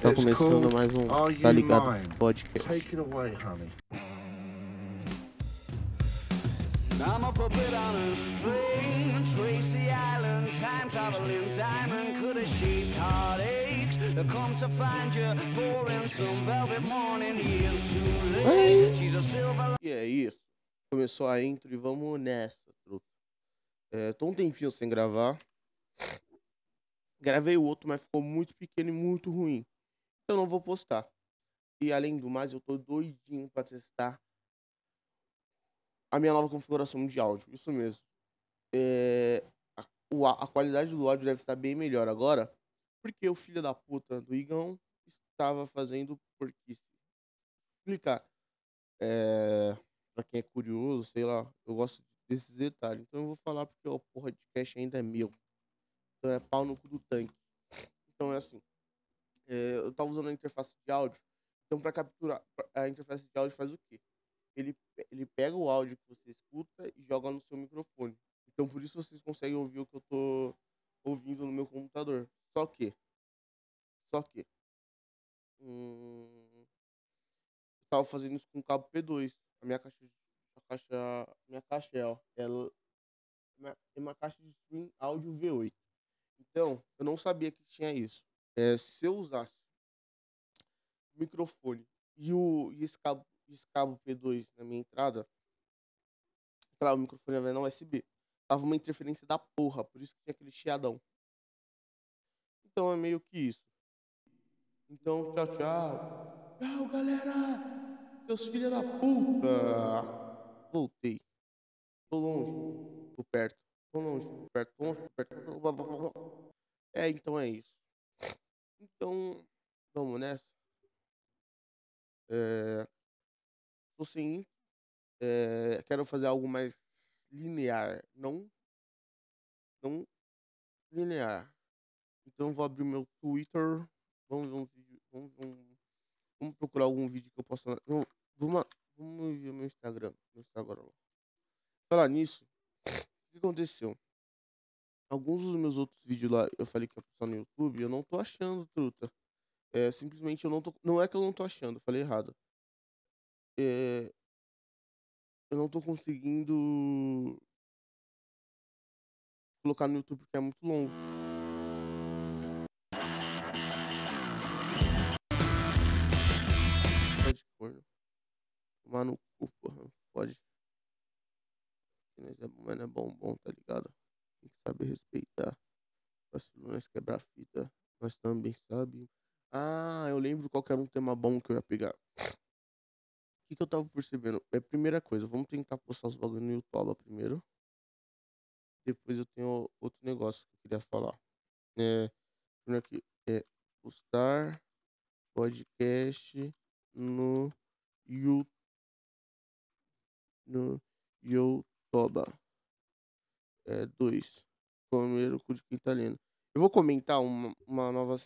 Tá começando mais um Tá Ligado podcast. Take it away, honey. I'm a puppet on a string, Tracy Island, time traveling diamond could have shaped heartaches. I come to find you for in some velvet morning, years too late. She's a silver E é isso. Começou a intro e vamos nessa, truta. É, tô um tempinho sem gravar. Gravei o outro, mas ficou muito pequeno e muito ruim. Então não vou postar. E além do mais, eu tô doidinho pra testar a minha nova configuração de áudio. Isso mesmo. É, a, a qualidade do áudio deve estar bem melhor agora. Porque o filho da puta do Igão estava fazendo porquice. Explicar. É, pra quem é curioso, sei lá, eu gosto desses detalhes. Então eu vou falar porque o porra de cash ainda é meu. Então é pau no cu do tanque. Então é assim. É, eu tava usando a interface de áudio. Então pra capturar, a interface de áudio faz o quê? Ele, ele pega o áudio que você escuta e joga no seu microfone. Então por isso vocês conseguem ouvir o que eu tô ouvindo no meu computador. Só que. Só que. Hum, eu tava fazendo isso com cabo P2. A minha caixa. A caixa. Minha caixa é, ó. Ela é uma caixa de stream áudio V8. Então, eu não sabia que tinha isso. É, se eu usasse o microfone e, o, e esse, cabo, esse cabo P2 na minha entrada, claro, o microfone é na USB, tava uma interferência da porra, por isso que tinha aquele chiadão. Então é meio que isso. Então, tchau, tchau. Tchau, galera! Seus filhos da puta! Voltei. Tô longe, tô perto. Tô longe, tô perto, tô longe, tô perto. É, então é isso. Então, vamos nessa. É, sem. É, quero fazer algo mais linear, não. Não linear. Então vou abrir meu Twitter. Vamos ver um vídeo. Vamos, um- vamos procurar algum vídeo que eu possa. Não, vamos, vamos ver meu Instagram. Meu Instagram. Falar nisso, o que aconteceu? Alguns dos meus outros vídeos lá, eu falei que ia postar no YouTube, eu não tô achando, truta. É, simplesmente eu não tô. Não é que eu não tô achando, eu falei errado. É, eu não tô conseguindo colocar no YouTube porque é muito longo. Pode corno. Tomar no cu, porra. Pode. É, mas é bom, bom, tá ligado? Tem que saber respeitar. Vacilo nós quebrar fita. Nós também sabe. Ah, eu lembro qual era um tema bom que eu ia pegar. O que, que eu tava percebendo? É primeira coisa, vamos tentar postar os bagulho no YouTube primeiro. Depois eu tenho outro negócio que eu queria falar. É, aqui, é postar podcast no YouTube. No. É, dois. Comer o cu de lendo. Eu vou comentar uma, uma nova.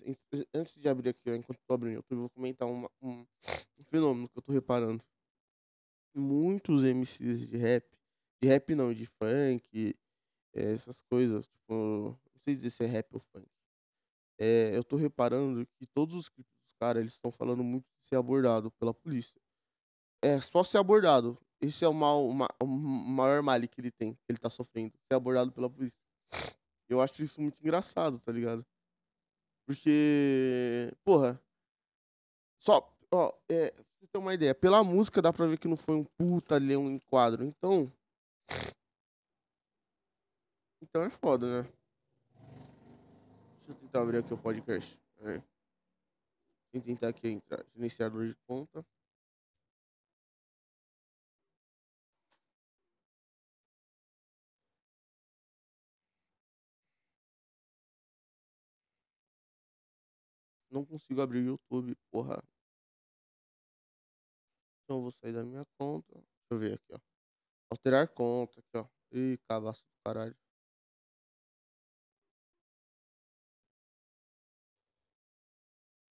Antes de abrir aqui, enquanto eu abrindo YouTube, eu vou comentar uma, um, um fenômeno que eu tô reparando. Muitos MCs de rap, de rap não, de funk, eh, essas coisas, tipo, não sei dizer se é rap ou funk. É, eu tô reparando que todos os clipes dos caras, eles estão falando muito de ser abordado pela polícia. É só ser abordado. Esse é o, mal, o ma- o maior mal que ele tem, que ele tá sofrendo. Ser abordado pela polícia. Eu acho isso muito engraçado, tá ligado? Porque, porra, só, ó, é, pra você ter uma ideia, pela música dá pra ver que não foi um puta leão em quadro. Então, então é foda, né? Deixa eu tentar abrir aqui o podcast. Deixa eu tentar aqui entrar. Gerenciador de conta. Não consigo abrir o YouTube, porra. Então eu vou sair da minha conta. Deixa eu ver aqui, ó. Alterar conta aqui, ó. Ih, cabaço do caralho.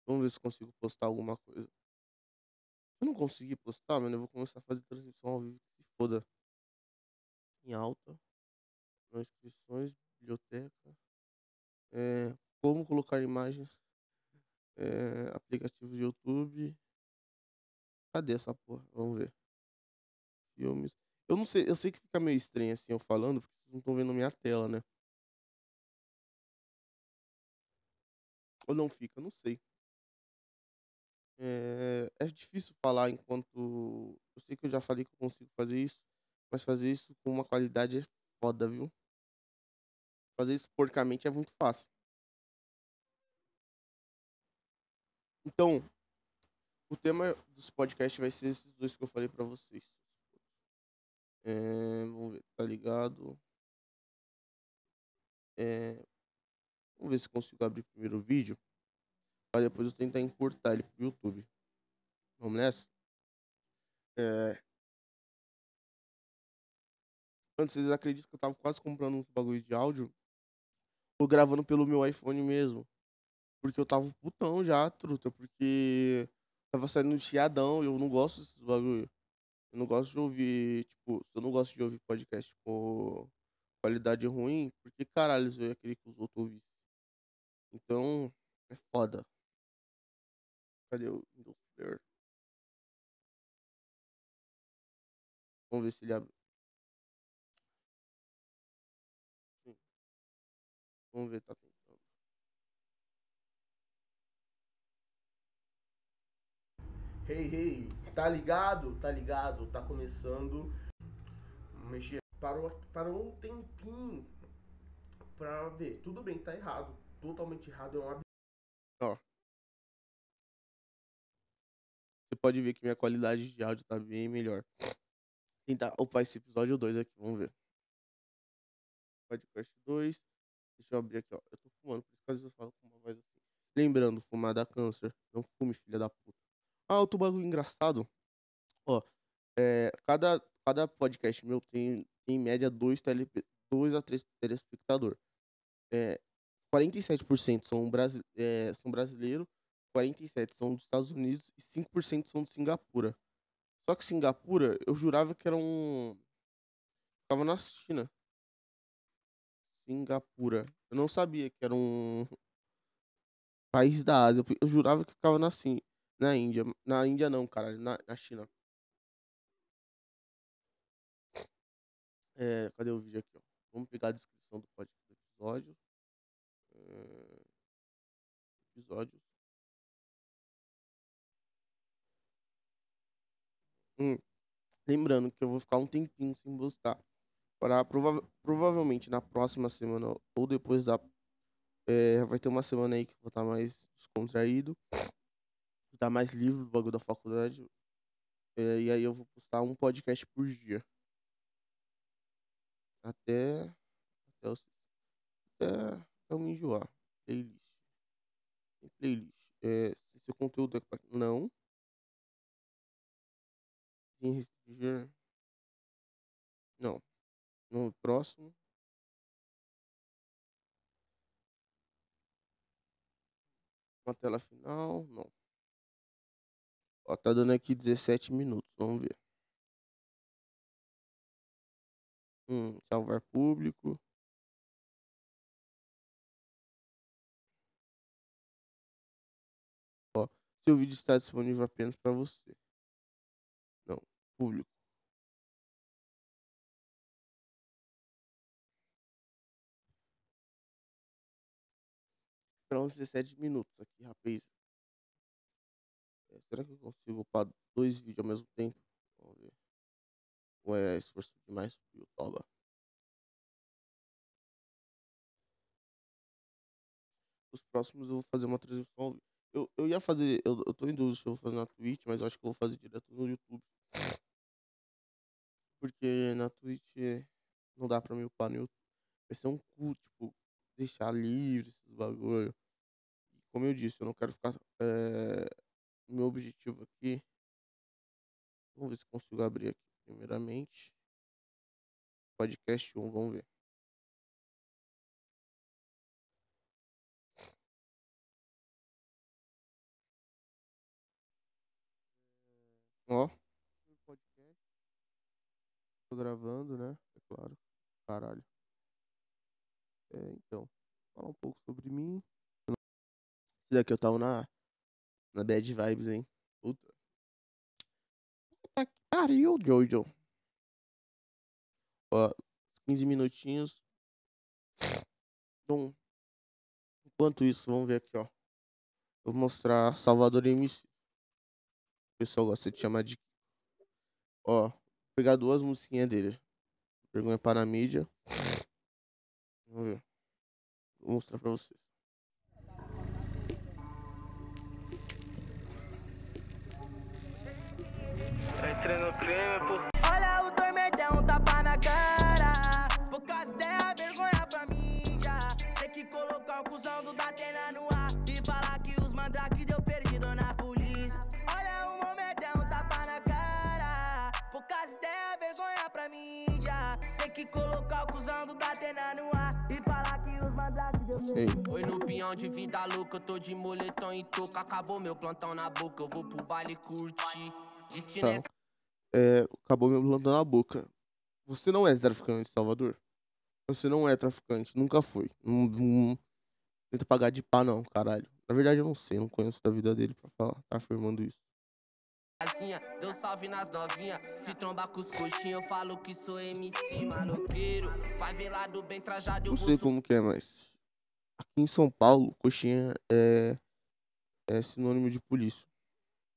Vamos ver se consigo postar alguma coisa. Se eu não conseguir postar, mano, eu vou começar a fazer transmissão ao vivo que se foda. Em alta. Nas inscrições, biblioteca. É, como colocar imagens. É, aplicativo de YouTube. Cadê essa porra? Vamos ver. Filmes. Eu não sei, eu sei que fica meio estranho assim eu falando, porque vocês não estão vendo minha tela, né? Ou não fica, não sei. É, é difícil falar enquanto. Eu sei que eu já falei que eu consigo fazer isso, mas fazer isso com uma qualidade é foda, viu? Fazer isso porcamente é muito fácil. Então, o tema dos podcasts vai ser esses dois que eu falei pra vocês. É, vamos ver, tá ligado? É, vamos ver se consigo abrir primeiro o vídeo. Pra depois eu tentar importar ele pro YouTube. Vamos nessa? É... Antes, vocês acreditam que eu tava quase comprando um bagulho de áudio? Ou gravando pelo meu iPhone mesmo. Porque eu tava putão já, truta. Porque tava saindo chiadão e eu não gosto desses bagulho. Eu não gosto de ouvir, tipo, eu não gosto de ouvir podcast com qualidade ruim, porque caralho, eu ia querer que os outros ouvissem. Então, é foda. Cadê o Windows Player? Vamos ver se ele abre. Vamos ver, tá Hey, hey, tá ligado? Tá ligado? Tá começando. Mexer. Parou, parou um tempinho pra ver. Tudo bem, tá errado. Totalmente errado. É um ab... Ó. Você pode ver que minha qualidade de áudio tá bem melhor. Tentar upar esse episódio 2 aqui, vamos ver. Podcast 2. Deixa eu abrir aqui, ó. Eu tô fumando, por isso que às vezes eu falo com uma voz assim. Lembrando, fumar dá câncer. Não fume, filha da puta. Ah, outro bagulho engraçado. Ó, é, cada, cada podcast meu tem, em média, dois, tele, dois a três telespectadores. É, 47% são, brasi é, são brasileiros, 47% são dos Estados Unidos e 5% são de Singapura. Só que Singapura, eu jurava que era um. Ficava na China. Singapura. Eu não sabia que era um país da Ásia. Eu jurava que ficava na, na Índia. Na Índia não, cara. Na, na China. É, cadê o vídeo aqui? Ó? Vamos pegar a descrição do episódio. É. Hum. Lembrando que eu vou ficar um tempinho sem postar. Para prova provavelmente na próxima semana ou depois da. É, vai ter uma semana aí que eu vou estar mais descontraído. Estar mais livre do bagulho da faculdade. É, e aí eu vou postar um podcast por dia. Até. Até, eu, até, eu me enjoar. Playlist. Playlist. É, se seu conteúdo é. Não sem restringir. Não. No próximo. Uma tela final. Não. Ó, tá dando aqui 17 minutos. Vamos ver. Hum, salvar público. Ó, seu vídeo está disponível apenas para você público para uns 17 minutos aqui, rapaz. Será que eu consigo upar dois vídeos ao mesmo tempo? Vamos ver. Ou é esforço demais pro YouTube? Os próximos eu vou fazer uma transmissão. Eu, eu ia fazer. Eu, eu tô em dúvida se eu vou fazer na Twitch, mas eu acho que eu vou fazer direto no YouTube. Porque na Twitch não dá pra me upar no YouTube. Vai ser um cu, tipo, deixar livre esses bagulho. Como eu disse, eu não quero ficar. É... Meu objetivo aqui. Vamos ver se consigo abrir aqui primeiramente. Podcast 1, vamos ver. Ó. Tô gravando, né? É claro. Caralho. É, então. Falar um pouco sobre mim. Esse daqui eu tava na, Na bad vibes, hein? Puta. Puta que pariu, Jojo. Ó, 15 minutinhos. Bom, enquanto isso, vamos ver aqui, ó. Vou mostrar Salvador MC. O pessoal gosta de chamar de. Ó, vou pegar duas musiquinhas dele. Vergonha para a mídia. Vamos ver. Vou mostrar pra vocês. Entrei no crime por Olha o tormentão, um tapa na cara. Por causa dela, vergonha pra mim já. Tem que colocar o cuzão do Datena no ar. E falar que os mandrake deu perdido na polícia. Olha o momentão, um tapa na cara. Por causa dela, vergonha pra mim já. Tem que colocar o cuzão do Datena no ar. E falar que os mandrake deu Ei, Oi no pinhão de vida louca, eu tô de moletom e touca. Acabou meu plantão na boca, eu vou pro baile curtir. Destino é tá. É, acabou meu plantão na boca. Você não é traficante, Salvador? Você não é traficante, nunca foi. Não, não tenta pagar de pá, não, caralho. Na verdade, eu não sei, não conheço da vida dele pra falar, tá afirmando isso. deu salve nas novinha. Se trombar com os eu falo que sou MC, maloqueiro. Favelado bem trajado, Não sei como que é, mas. Aqui em São Paulo, coxinha é. É sinônimo de polícia.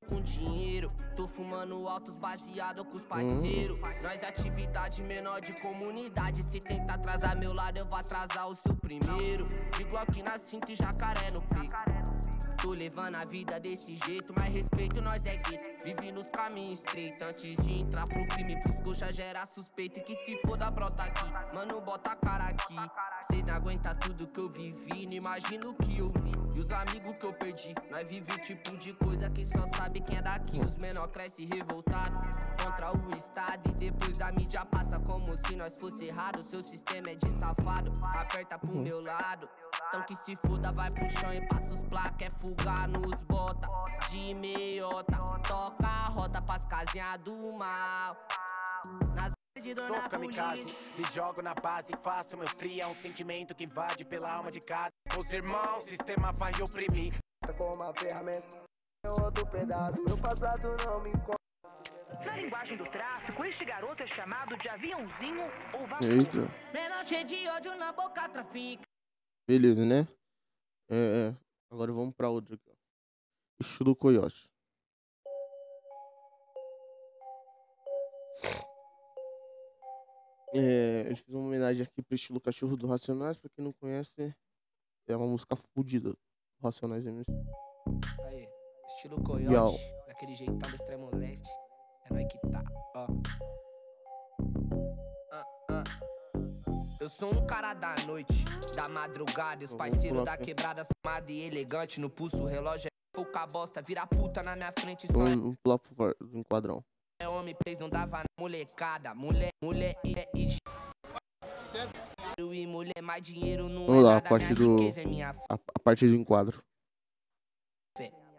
Com dinheiro. Tô fumando altos baseado com os parceiros. Nós é atividade menor de comunidade. Se tentar atrasar meu lado, eu vou atrasar o seu primeiro. Digo aqui na cinta e jacaré no peito. Tô levando a vida desse jeito, mas respeito nós é gueto. Vive nos caminhos estreitos antes de entrar pro crime. Pros coxa gera suspeito e que se foda brota aqui. Mano, bota a cara aqui. Cês não aguentam tudo que eu vivi, não imagino o que eu vi. E os amigos que eu perdi, nós vive tipo de coisa que só sabe quem é daqui. Os menor cresce revoltado contra o Estado. E depois da mídia passa como se nós fosse errado. Seu sistema é de safado, aperta pro meu lado. Então que se foda, vai pro chão e passa os placa. É fugar nos bota de meiota. Toca a roda pras casinhas do mal. Nas de Sou dona kamikaze, polícia. me jogo na base, faço meu free, é um sentimento que invade pela alma de cada. Os irmãos, sistema vai oprimir. com uma ferramenta em outro pedaço. Meu passado não me encontra. Na linguagem do tráfico, este garoto é chamado de aviãozinho ou vapor. Eita. Menor cheio de ódio na boca, trafica. Beleza, né? É, é. Agora vamos pra outra aqui. Estilo Coyote. É, gente fez uma homenagem aqui pro estilo Cachorro do Racionais. Pra quem não conhece, é uma música fodida do Racionais MC. Aí, estilo Yo. coiote, daquele jeitão do extremo leste. É nóis que tá, ó. Eu sou um cara da noite, da madrugada. E os parceiros da quebrada amado e elegante. No pulso, o relógio é pouca bosta. Vira puta na minha frente, só é Vamos, vamos pular pro do enquadrão. É homem preso, não dava na molecada. Mulher, mulher e, e de- e mulher, mais dinheiro não Vamos é lá, a parte do- é minha A, a partir do enquadro.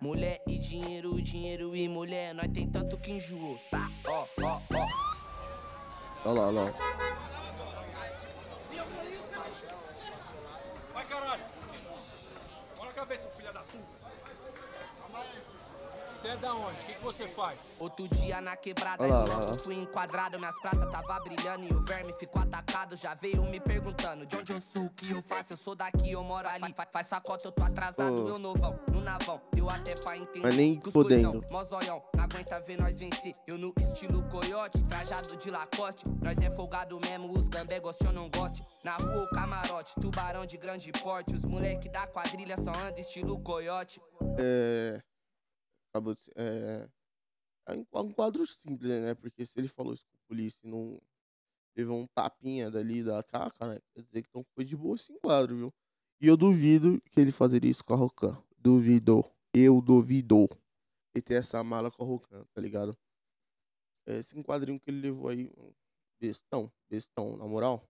Mulher e dinheiro, dinheiro e mulher, nós tem tanto que enjoou, tá? Ó, ó, ó. Olha lá, olha lá. Você é da onde? O que, que você faz? Outro dia na quebrada, Olha lá, eu olha logo lá. fui enquadrado. Minhas pratas tava brilhando e o verme ficou atacado. Já veio me perguntando de onde eu sou, o que eu faço. Eu sou daqui, eu moro ali. Faz, faz sacota, eu tô atrasado. Ô. Eu novão, no navão. Deu até pra entender. Mas nem podendo. zoião, não aguenta ver nós vencer. Eu no estilo coiote, trajado de lacoste. Nós é folgado mesmo, os gambé gostam ou não goste. Na rua o camarote, tubarão de grande porte. Os moleque da quadrilha só anda estilo coiote. É. Ser. É, é um quadro simples, né? Porque se ele falou isso com a polícia e não levou um tapinha dali da caca, né? Quer dizer que então foi de boa esse enquadro, viu? E eu duvido que ele fazeria isso com a Rocan. Duvido. Eu duvido. E ter essa mala com a Rocan, tá ligado? Esse enquadrinho que ele levou aí, bestão, bestão, na moral.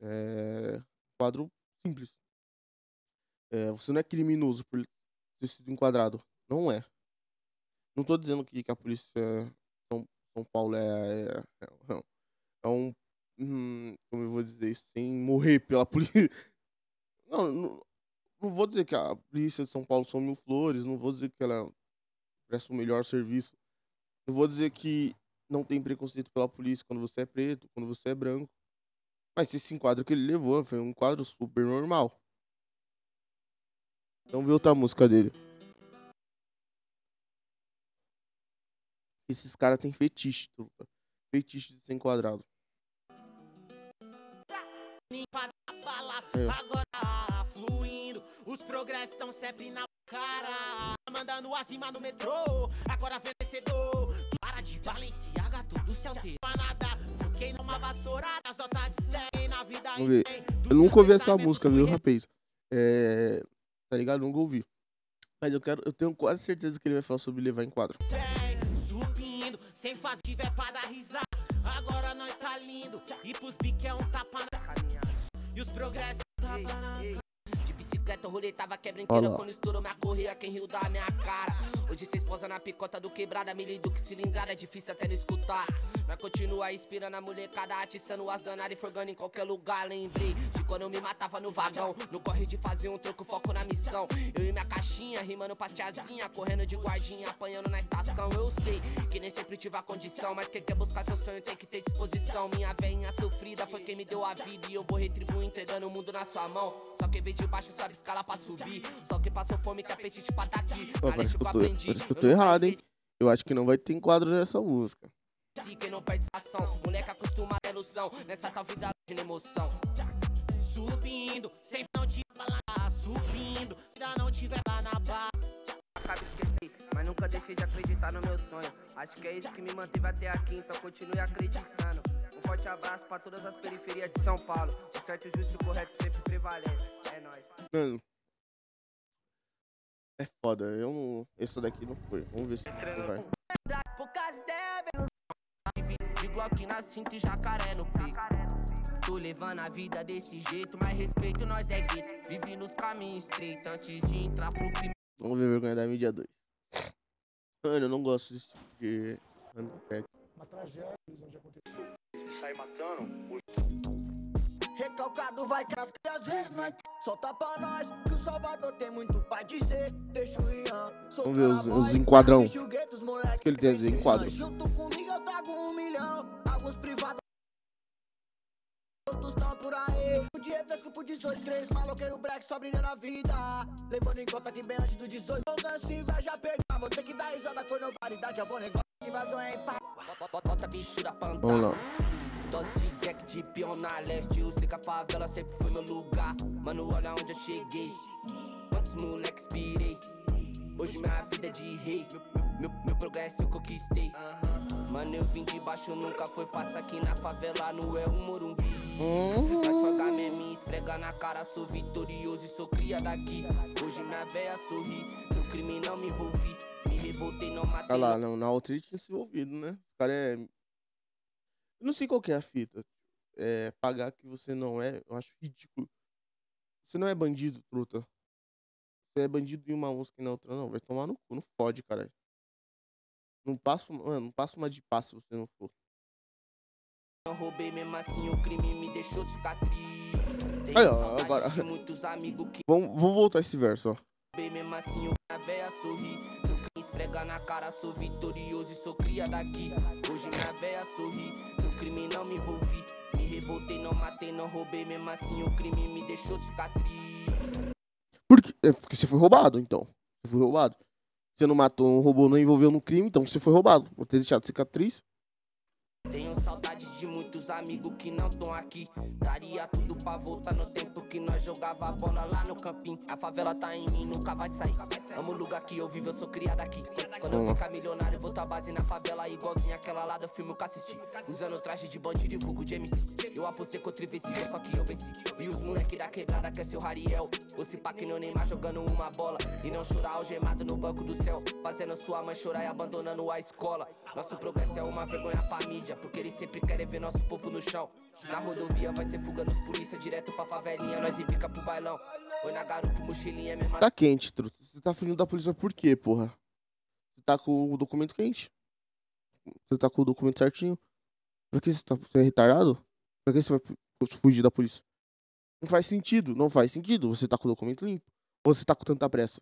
É. Quadro simples. É, você não é criminoso por ter sido enquadrado. Não é. Não tô dizendo que, que a polícia São, São Paulo é, é, é- é um. hum, como eu vou dizer isso? Sem morrer pela polícia. Não, não- Não vou dizer que a polícia de São Paulo são mil flores, não vou dizer que ela presta o melhor serviço. Não vou dizer que não tem preconceito pela polícia quando você é preto, quando você é branco. Mas esse enquadro que ele levou foi um quadro super normal. Vamos ver outra música dele. Esses caras têm fetiche, trupa. Fetiche de ser enquadrado. É. Agora fluindo, os progressos estão sempre na cara. Mandando acima no metrô, agora vencedor. Para de Balenciaga, tudo se altera. Nada, numa vassourada, as notas de 100 na vida. Eu nunca ouvi essa música, viu, rapaz? É. Tá ligado? Nunca ouvi. Mas eu quero. Eu tenho quase certeza que ele vai falar sobre levar em quadro. Subindo, sem fazer tiver pra dar risada. Agora nós tá lindo, e pros bique é um tapa na E os progressos tapa na De bicicleta, o rolê tava quebra Olha inteira lá. quando estourou minha correia, quem riu da minha cara. Hoje cês posa na picota do quebrada, milho do que cilindrada, é difícil até não escutar. Mas continua inspirando a molecada, atiçando as danadas e forgando em qualquer lugar. Lembrei de quando eu me matava no vagão, no corre de fazer um troco, foco na missão. Eu e minha caixinha, rimando pras tiazinha, correndo de guardinha, apanhando na estação. Eu sei que nem sempre tive a condição, mas quem quer buscar seu sonho tem que ter disposição. Minha veinha sofrida foi quem me deu a vida e eu vou retribuir entregando o mundo na sua mão. Só quem veio de baixo sabe escala pra subir, só quem passou fome tem apetite pra tá aqui. Na parece que que eu tô, aprendi, parece que eu tô errado, hein? Eu acho que não vai ter enquadro nessa música. Se quem não perde ação, moleque acostuma a ilusão, nessa tal vida de emoção. Subindo, sem não te balançar. Subindo, se ainda não tiver lá na barra. Acaba mas nunca deixei de acreditar no meu sonho. Acho que é isso que me manteve até aqui, então continue acreditando. Um forte abraço pra todas as periferias de São Paulo. O certo, justo e correto sempre prevalece. É. Mano. É foda. Eu não. Essa daqui não foi. Vamos ver se vai. De Glock na cinta e jacaré no pico. Tô levando a vida desse jeito, mas respeito nós é gueto. Vive nos caminhos estreitos antes de entrar pro crime. Vamos ver vergonha da mídia 2. Mano, eu não gosto desse tipo de handpack. Recalcado vai cascar e às vezes nós solta pra nós que o Salvador tem muito pra dizer. Deixa o Ian Vamos ver os, os enquadrão. O que ele tem a dizer? Enquadro. Junto comigo eu trago um milhão. Alguns privados. Outros tão por aí. O dia é fresco por 18, três maloqueiro black só brilhando a vida. Levando em conta que bem antes do 18, eu danço inveja. Vou ter que dar risada quando variedade é bom negócio. Invasão é em paz. Bota, bota bichura pra andar. Vamos lá. Dose de jack de peão na leste. Eu sei que a favela sempre foi meu lugar. Mano, olha onde eu cheguei. Quantos moleques pirei. Hoje minha vida é de rei. Meu, meu, progresso eu conquistei. Mano, eu vim de baixo, nunca foi fácil aqui na favela, não é o Morumbi. Nós folga mesmo e esfrega na cara, sou vitorioso e sou cria daqui. Hoje minha véia sorri, no crime não me envolvi. Me revoltei, não matei. Olha lá, não, na outra tinha se envolvido, né? Os caras é. Eu não sei qual que é a fita. É pagar que você não é, eu acho ridículo. Você não é bandido, truta. Você é bandido em uma música e na outra não. Vai tomar no cu, não fode, caralho. Não passa, mano, não passa uma de passo se você não for. Não roubei mesmo assim, o crime me deixou cicatriz. Aí, ó, agora- que Vamos, vamos voltar esse verso, ó. roubei mesmo assim, minha véia sorri. Crime esfrega na cara, sou vitorioso e sou cria daqui. Hoje minha véia sorri, crime não me envolvi. Me revoltei, não matei, não roubei mesmo assim, o crime me deixou cicatriz. Porque, é porque você foi roubado, então. Você foi roubado. Você não matou, não roubou, não envolveu no crime, então você foi roubado. Por ter deixado cicatriz. Tenho saudade de muitos amigos que não tão aqui. Daria tudo pra voltar no tempo que nós jogava bola lá no campinho. A favela tá em mim, nunca vai sair. Amo o lugar que eu vivo, eu sou criada aqui. Quando eu ficar milionário, vou tua base na favela, igualzinho aquela lá do filme que assisti. Usando traje de bandido e vulgo de MC. Eu apostei contra invencível, só que eu venci. E os moleque da quebrada quer ser o Rariel. Ou se que nem o Neymar jogando uma bola. E não chorar algemado no banco do céu. Fazendo sua mãe chorar e abandonando a escola. Nosso progresso é uma vergonha pra mídia. Porque eles sempre querem ver nosso povo no chão. Na rodovia vai ser fuga nos polícia, direto pra favelinha. Nós e fica pro bailão. Oi na garupa, mochilinha, mesma Tá quente, truta. Você tá fugindo da polícia por quê, porra? Você tá com o documento quente. Você tá com o documento certinho. Pra que você tá você é retardado? Pra que você vai fu- fugir da polícia? Não faz sentido, não faz sentido. Você tá com o documento limpo. Ou você tá com tanta pressa?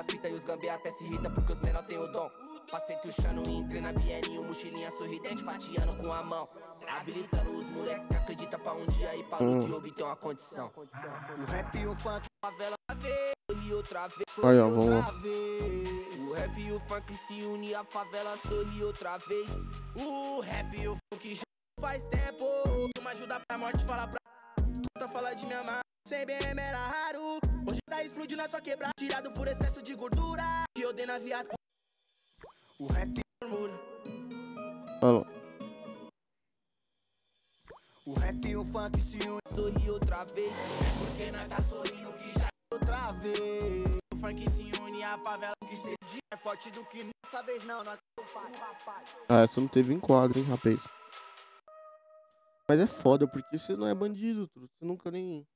As fita e os gambê até se irrita porque os menor tem o dom. Passei tuchando e entrei na Vieninho, mochilinha sorridente, fatiando com a mão. Habilitando os moleque que acredita pra um dia ir pra luta e obter uma condição. O rap e o funk, Favela vez e outra vez. Aí, ó, vamos lá. O rap e o funk se unem, a favela sorri outra vez. O rap e o funk já faz tempo. Uma ajuda pra morte, fala pra. Tá falar de minha mãe. Sem BM era raro. Hoje tá explodindo na sua quebrada. Tirado por excesso de gordura. Que eu dei na viada. O rap murmura. Lá. o rap e o funk se unem Sorri outra vez. Porque nós tá sorrindo que já outra vez. O funk se une a favela que se É forte do que dessa vez não, não Ah, essa não teve enquadro, hein, rapaz. Mas é foda, porque você não é bandido, truta. Você nunca nem.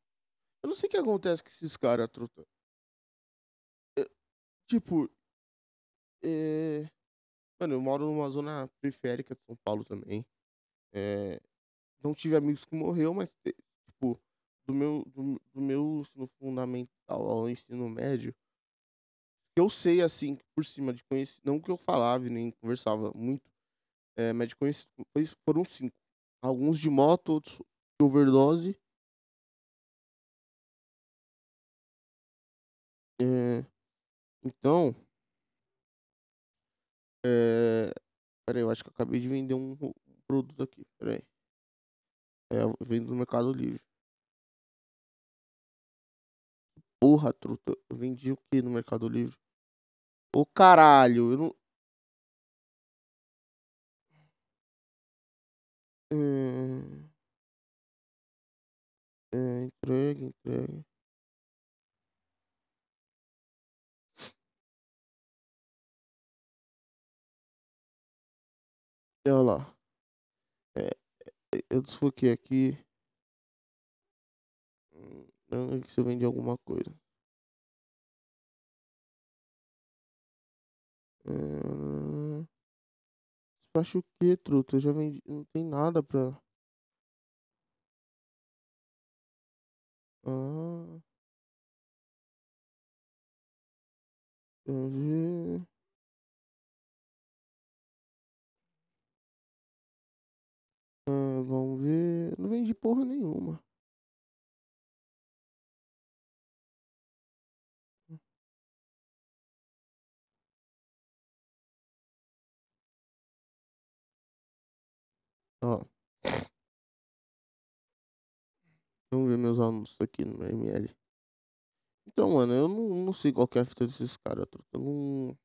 Eu não sei o que acontece com esses caras, truta. É, tipo. É... Mano, eu moro numa zona periférica de São Paulo também. É... Não tive amigos que morreu, mas, tipo, do meu, do, do meu ensino fundamental ao ensino médio, eu sei, assim, por cima de conhecer. Não que eu falava nem conversava muito, é, mas de conhecer. Foram cinco. Alguns de moto, outros de overdose. É, então. É, peraí, eu acho que eu acabei de vender um, ro- produto aqui. Peraí. É, vendo no Mercado Livre. Porra, truta. Eu vendi o que no Mercado Livre? Ô caralho, eu não. É... É, entrega, entrega. Olha lá. É, é, eu desfoquei aqui. Hum, se eu vendi alguma coisa. É... Despacho o que, truta? Eu já vendi. Não tem nada pra. Ah. Ver. Ah, vamos ver. Não vendi porra nenhuma. Ó. Vamos ver meus anúncios aqui no ML. Então, mano, eu não, não sei qual que é a fita desses caras, Não,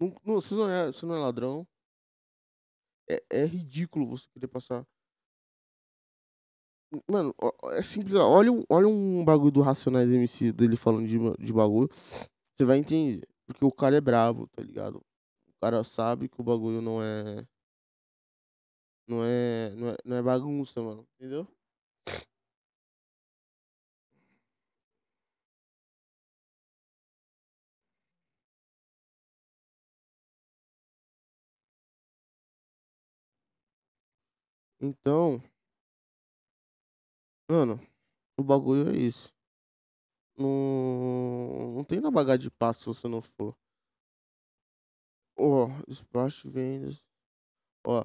não, não, não é, você não é ladrão. É, é ridículo você querer passar. Mano, é simples. Olha, olha um bagulho do Racionais MC dele falando de, de bagulho. Você vai entender. Porque o cara é brabo, tá ligado? O cara sabe que o bagulho não é. Não é. Não é, não é bagunça, mano. Entendeu? Então. Mano, o bagulho é esse. Não, não tem na bagagem de passo se você não for. Ó, despacho, vendas. Ó.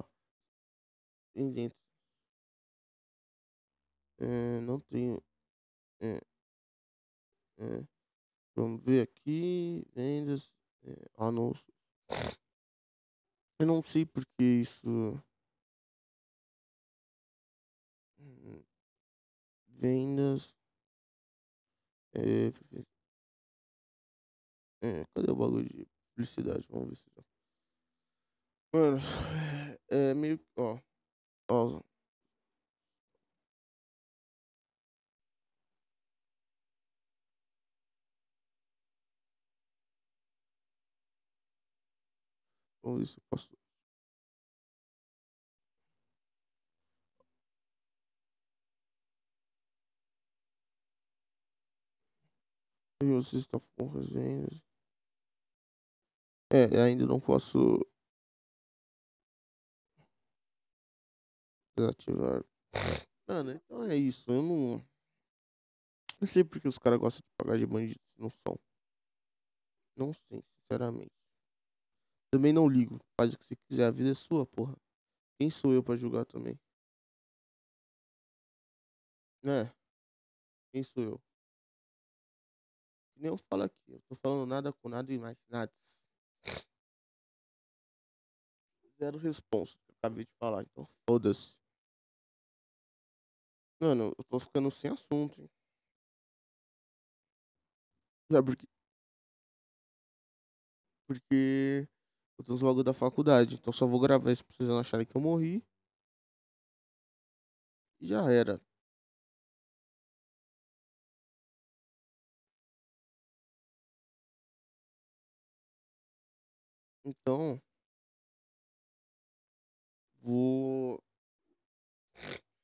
Tem dentro. É, não tenho. É, é. Vamos ver aqui. Vendas. É. Eu não sei porque isso. Vendas. É, é, cadê o bagulho de publicidade? Vamos ver se já. Mano, é meio. Ó. Ó. Vamos ver se eu posso. E você está com as vendas. É, ainda não posso desativar. Mano, então é isso. Eu não. Não sei porque os caras gostam de pagar de bandido se não são. Não sei, sinceramente. Também não ligo. Faz o que você quiser. A vida é sua, porra. Quem sou eu pra julgar também? Né? Quem sou eu? Que nem eu falo aqui. Eu tô falando nada com nada e mais nada. Zero eu Acabei de falar. Então foda-se. Mano, eu tô ficando sem assunto, hein? Sabe por quê? Porque eu tô nos bagulho da faculdade. Então só vou gravar isso pra vocês não acharem que eu morri. E já era. Então. Vou.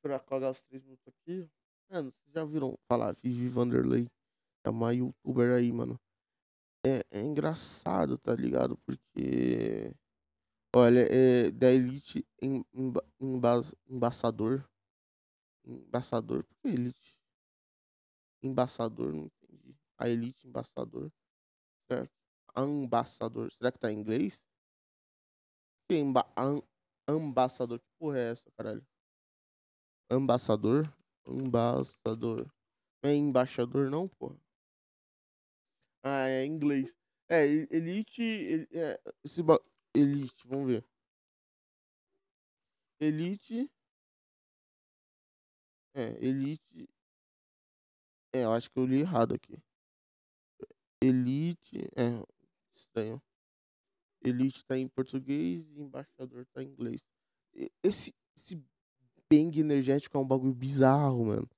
Pra cagar os três minutos aqui. Mano, vocês já viram falar Vivi Vanderlei? É uma youtuber aí, mano. É, é engraçado, tá ligado? Porque. Olha, é da Elite em, emba, embas- embaçador. Embaçador. Por que Elite? Embaçador, não entendi. A Elite embaçador. Que- Ambassador. Será que tá em inglês? Emba, am, ambassador. Que porra é essa, caralho? Ambassador? Ambassador. É embaixador, não, porra? Ah, é inglês. É, Elite. el- É, esse ba... Elite, vamos ver. Elite. É, Elite. É, eu acho que eu li errado aqui. Elite. É, estranho. Elite tá em português e embaixador tá em inglês. Esse, esse bang energético é um bagulho bizarro, mano.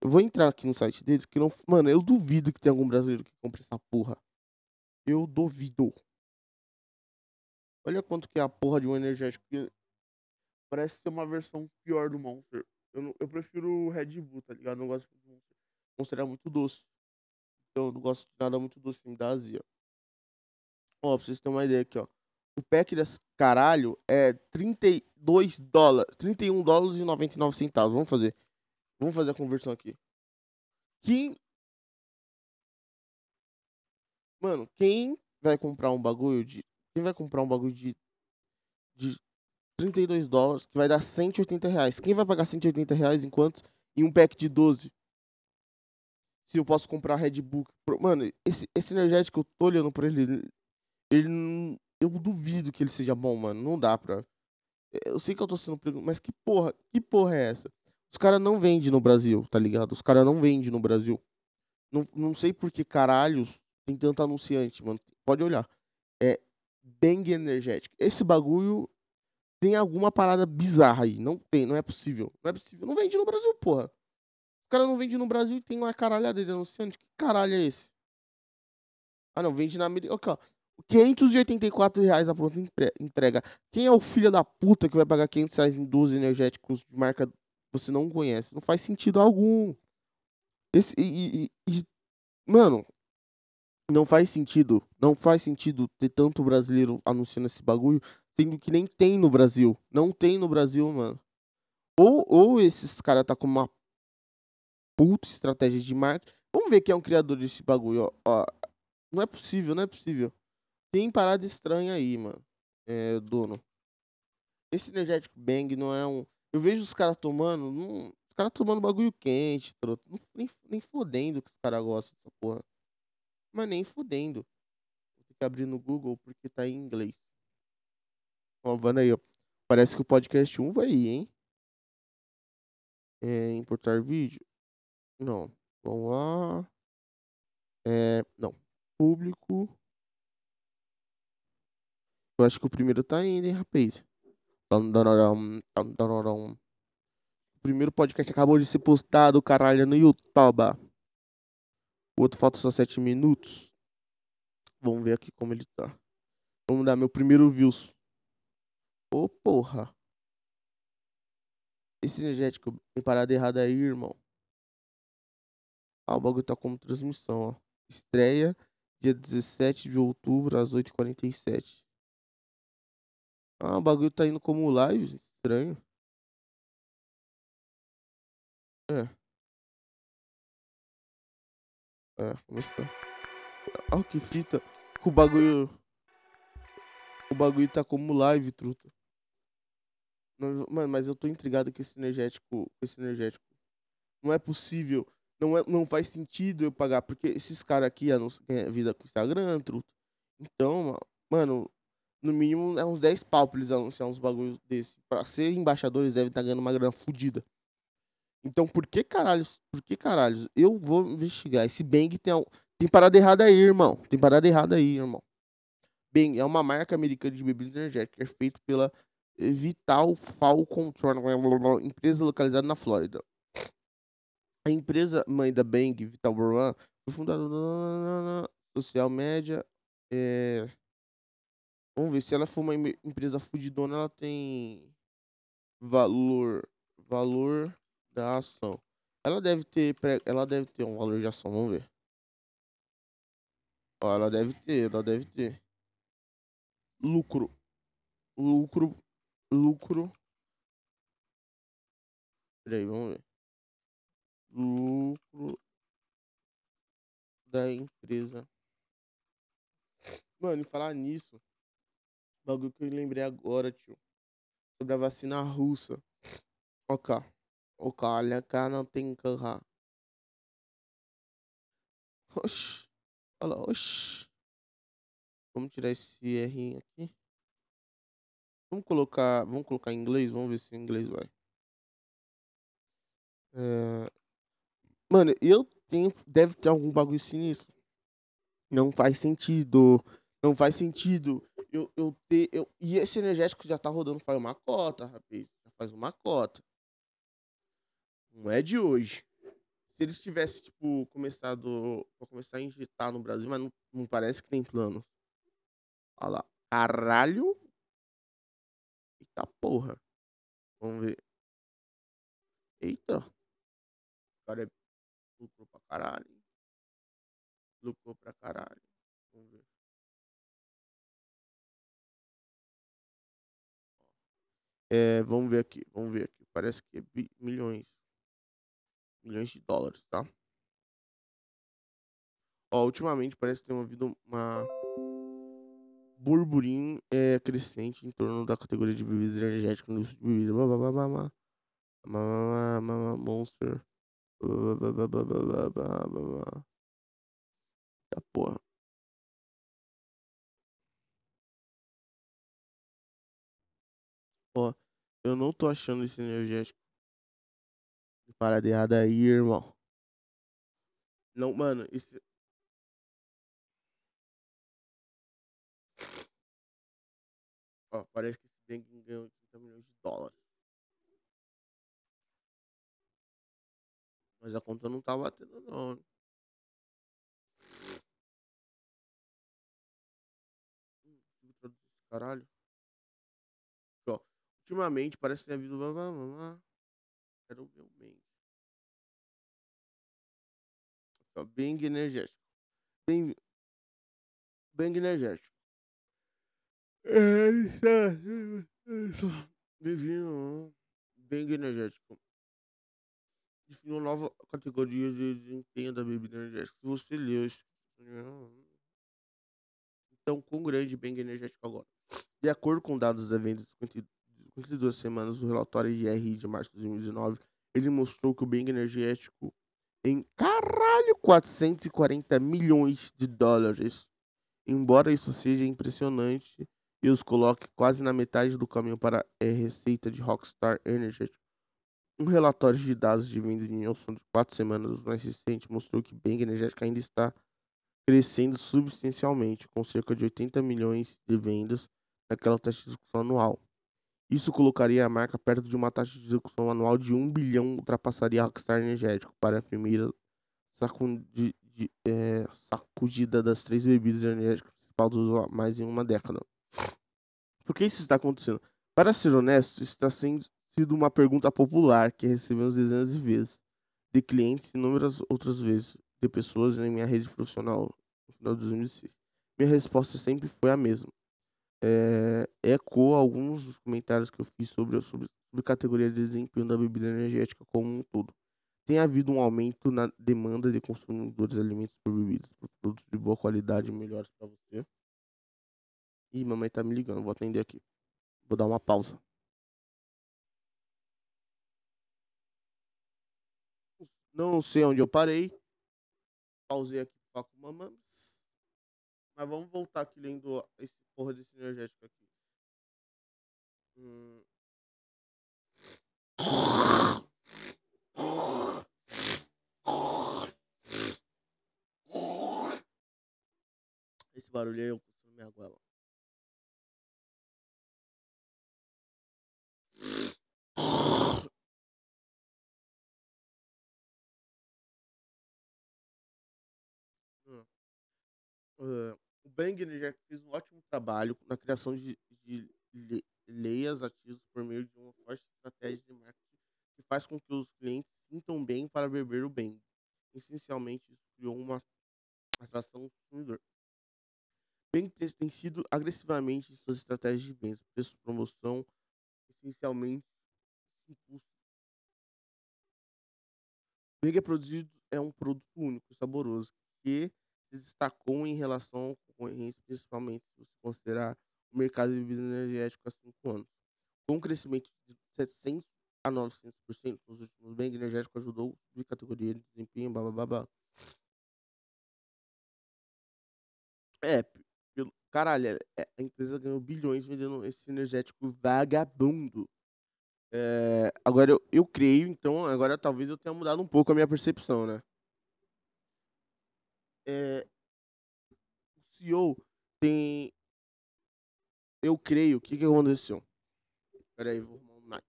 Eu vou entrar aqui no site deles que não. Mano, eu duvido que tenha algum brasileiro que compre essa porra. Eu duvido. Olha quanto que é a porra de um energético. Parece ser uma versão pior do Monster. Eu, não- eu prefiro o Red Bull, tá ligado? Eu não gosto do Monster. Monster é muito doce. Então eu não gosto de nada muito doce, me dá azia. Ó, pra vocês terem uma ideia aqui, ó. O pack desse caralho é 32 dólares. 31 dólares e 99 centavos. Vamos fazer. Vamos fazer a conversão aqui. Quem. Mano, quem vai comprar um bagulho de. Quem vai comprar um bagulho de. De 32 dólares, que vai dar 180 reais. Quem vai pagar 180 reais em quantos? Em um pack de 12. Se eu posso comprar Red Bull. Mano, esse, esse energético, eu tô olhando pra ele. Ele-. Eu duvido que ele seja bom, mano. Não dá pra. Eu sei que eu tô sendo perguntado, mas que porra, que porra é essa? Os caras não vendem no Brasil, tá ligado? Os caras não vendem no Brasil. Não, não sei por que caralhos tem tanto anunciante, mano. Pode olhar. É Bang Energético. Esse bagulho tem alguma parada bizarra aí. Não tem, não é possível. Não é possível. Não vende no Brasil, porra. O cara não vende no Brasil e tem uma caralhada de anunciante. Que caralho é esse? Ah, não, vende na América. Aqui, ó. 584 reais a pronta entrega. Quem é o filho da puta que vai pagar 500 reais em 12 energéticos de marca que você não conhece? Não faz sentido algum. Esse, e, e- e- mano, não faz sentido. Não faz sentido ter tanto brasileiro anunciando esse bagulho, sendo que nem tem no Brasil. Não tem no Brasil, mano. Ou, ou esses caras tá com uma puta estratégia de marketing. Vamos ver quem é um criador desse bagulho, ó. ó. Não é possível, não é possível. Tem parada estranha aí, mano. É, dono. Esse energético Bang não é um. Eu vejo os caras tomando. Não... Os caras tomando bagulho quente, troto. Nem, nem fodendo que os caras gostam dessa porra. Mas nem fodendo. Vou ter que abrir no Google porque tá em inglês. Ó, vendo aí, ó. Parece que o podcast 1 vai ir, hein? É, importar vídeo? Não. Vamos lá. É, não. Público. Eu acho que o primeiro tá indo, hein, rapaz? Dam, dararam. O primeiro podcast acabou de ser postado, caralho, no YouTube. O outro falta só 7 minutos. Vamos ver aqui como ele tá. Vamos dar meu primeiro views. Ô, porra. Esse energético tem parada errada aí, irmão. Ah, o bagulho tá como transmissão, ó. Estreia dia 17 de outubro, às 8h47. Ah, o bagulho tá indo como live. Estranho. É. É, começou. Ó, que fita. O bagulho. O bagulho tá como live, truta. Mano, mas eu tô intrigado com esse energético. Esse energético. Não é possível. Não, é, não faz sentido eu pagar. Porque esses caras aqui ganham vida com Instagram, truta. Então, ma- mano, no mínimo é uns 10 pau pra eles anunciar uns bagulhos desse. Pra ser embaixadores deve estar ganhando uma grana fodida. Então, por que caralhos? Por que caralhos? Eu vou investigar. Esse Bang tem, tem parada errada aí, irmão. Tem parada errada aí, irmão. Bang é uma marca americana de bebidas energéticas. É feito pela Vital Fall Control, empresa localizada na Flórida. A empresa mãe da Bang, Vital Bourbon, foi fundada na social média. É... Vamos ver se ela for uma em- empresa fudidona, ela tem valor, valor da ação. Ela deve ter, ela deve ter um valor de ação, vamos ver. Ó, ela deve ter, ela deve ter. Lucro, lucro, lucro. Peraí, vamos ver. Lucro da empresa. Mano, e falar nisso, bagulho que eu lembrei agora, tio. Sobre a vacina russa. Ó cá, olha cá, não tem carro. Oxi. Olha oxi. Vamos tirar esse R aqui. Vamos colocar, vamos colocar em inglês, vamos ver se em inglês vai. É... Mano, eu tenho, deve ter algum bagulho sinistro. Não faz sentido. Não faz sentido eu, eu ter. Eu... E esse energético já tá rodando faz uma cota, rapaz. Já faz uma cota. Não é de hoje. Se eles tivessem, tipo, começado. Pra começar a injetar no Brasil, mas não, não parece que tem plano. Olha lá. Caralho. Eita porra. Vamos ver. Eita. O cara é lucrou pra caralho. Lucrou pra caralho. Vamos ver. É, vamos ver aqui, vamos ver aqui. Parece que é milhões. Milhões de dólares, tá? Ó, ultimamente parece que tem havido uma burburinho é, crescente em torno da categoria de bebidas energéticas no de bebidas. Blá, blá, blá, blá, blá. Monster. Blá, blá, blá, blá, blá, blá, Da porra. Ó, eu não tô achando esse energético. Parada errada aí, irmão. Não, mano, esse. Ó, parece que esse Dengue ganhou 80 milhões de dólares. Mas a conta não tá batendo, não. Hum, Caralho. Ultimamente parece que tem aviso. Quero meu bem. Bem energético. Bem. Bem energético. Divino. Bem energético. Definiu nova categoria de desempenho da bebida energética. Se você leu isso. Então, com grande bem energético agora. De acordo com dados da venda de 50 52 semanas do relatório de RI de março de 2019, ele mostrou que o Bang energético em caralho 440 milhões de dólares. Embora isso seja impressionante e os coloque quase na metade do caminho para a receita de Rockstar Energy, um relatório de dados de venda de Nielsen de quatro semanas mais recente mostrou que Bang Energética ainda está crescendo substancialmente, com cerca de 80 milhões de vendas naquela taxa de execução anual. Isso colocaria a marca perto de uma taxa de execução anual de 1 bilhão, ultrapassaria a Rockstar Energético para a primeira sacundi- de- eh, sacudida das três bebidas energéticas principais dos mais em uma década. Por que isso está acontecendo? Para ser honesto, está sendo sido uma pergunta popular que recebemos dezenas de vezes de clientes e inúmeras outras vezes de pessoas em minha rede profissional no final de 2016. Minha resposta sempre foi a mesma. É, ecoa alguns dos comentários que eu fiz sobre, sobre, sobre categoria de desempenho da bebida energética como um todo. tem havido um aumento na demanda de consumidores de alimentos por bebidas, por produtos de boa qualidade melhores para você. Ih, mamãe tá me ligando, vou atender aqui. Vou dar uma pausa. Não sei onde eu parei. Pausei aqui pra falar com mamãe. Mas vamos voltar aqui lendo esse porra desse energético aqui. Hum. Esse barulho aí eu costumo minha goela. Hum. Uh, o Bang Energético fez um ótimo trabalho na criação de, de le- leias ativas por meio de uma forte estratégia de marketing que faz com que os clientes sintam bem para beber o Bang. Essencialmente, isso criou uma atração do consumidor. Bang tem tem sido agressivamente em suas estratégias de vendas, preço, promoção, essencialmente impulso. Bang é produzido é um produto único e saboroso que se destacou em relação ao concorrência, principalmente se você considerar o mercado de bebidas energéticas há cinco anos. Com um crescimento de 700 a 900% nos últimos bem, energético ajudou de categoria de desempenho, blá. É, pelo, caralho, é- é- a empresa ganhou bilhões vendendo esse energético vagabundo. É, agora eu, eu creio, então, agora talvez eu tenha mudado um pouco a minha percepção, né? É, o CEO tem. Eu creio, o que, que aconteceu? Peraí, vou arrumar um mic.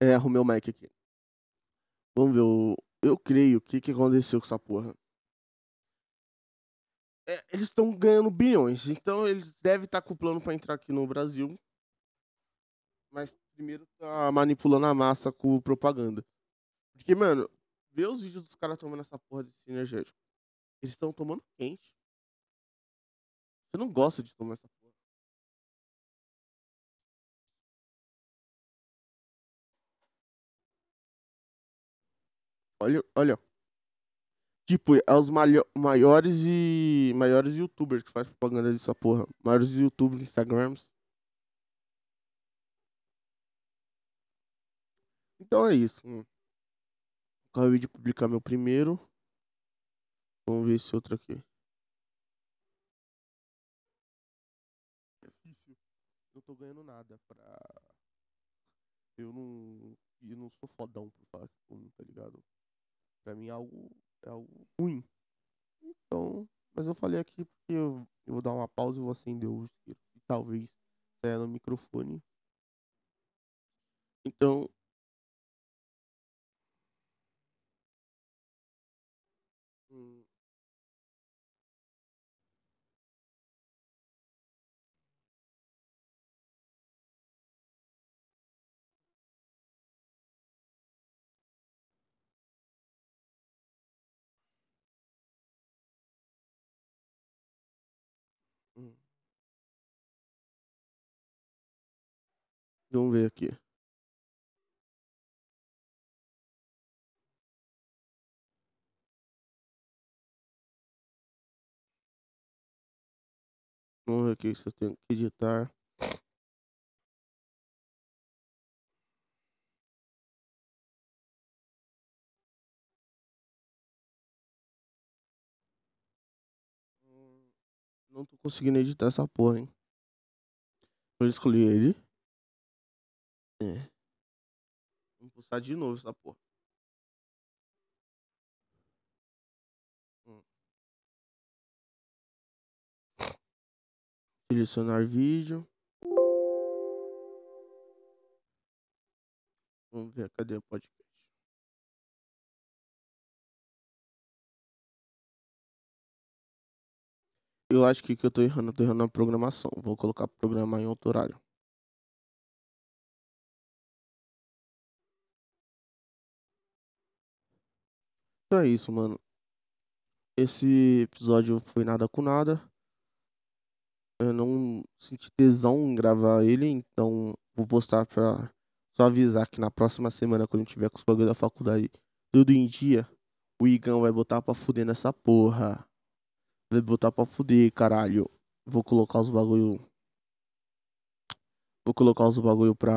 É, arrumei o mic aqui. Vamos ver, o- eu creio, o que, que aconteceu com essa porra? É, eles estão ganhando bilhões, então eles devem estar com o plano pra entrar aqui no Brasil. Mas primeiro tá manipulando a massa com propaganda. Porque, mano, vê os vídeos dos caras tomando essa porra desse energético. Eles estão tomando quente. Você não gosta de tomar essa porra. Olha, olha. Tipo, é os maiores e maiores youtubers que faz propaganda dessa porra. Maiores youtubers, instagrams. Então é isso. Hum. Acabei de publicar meu primeiro. Vamos ver esse outro aqui. Difícil. Não tô ganhando nada pra. Eu não. Eu não sou fodão por falar tô, tá ligado? Pra mim é algo. É algo ruim. Então. Mas eu falei aqui porque eu, eu vou dar uma pausa e vou acender o isqueiro. E talvez saia no microfone. Então. Vamos ver aqui. Vamos ver aqui se eu tenho que editar. Não tô conseguindo editar essa porra, hein? Eu escolhi ele. É. Vamos pulsar de novo essa porra. Hum. Selecionar vídeo. Vamos ver, cadê o podcast? Eu acho que, que eu tô errando, eu tô errando na programação. Vou colocar programar em outro horário. Então é isso, mano. Esse episódio foi nada com nada. Eu não senti tesão em gravar ele, então vou postar pra Só avisar que na próxima semana, quando tiver com os bagulho da faculdade tudo em dia, o Igão vai botar pra fuder nessa porra. Vai botar pra fuder, caralho. Vou colocar os bagulho. Vou colocar os bagulho pra.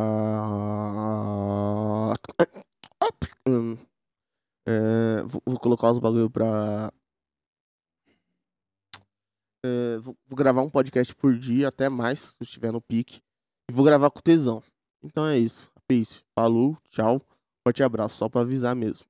É, vou, vou colocar os bagulho pra. É, vou, vou gravar um podcast por dia, até mais, se eu estiver no pique. E vou gravar com tesão. Então é isso. Peace. Falou, tchau. Forte abraço, só pra avisar mesmo.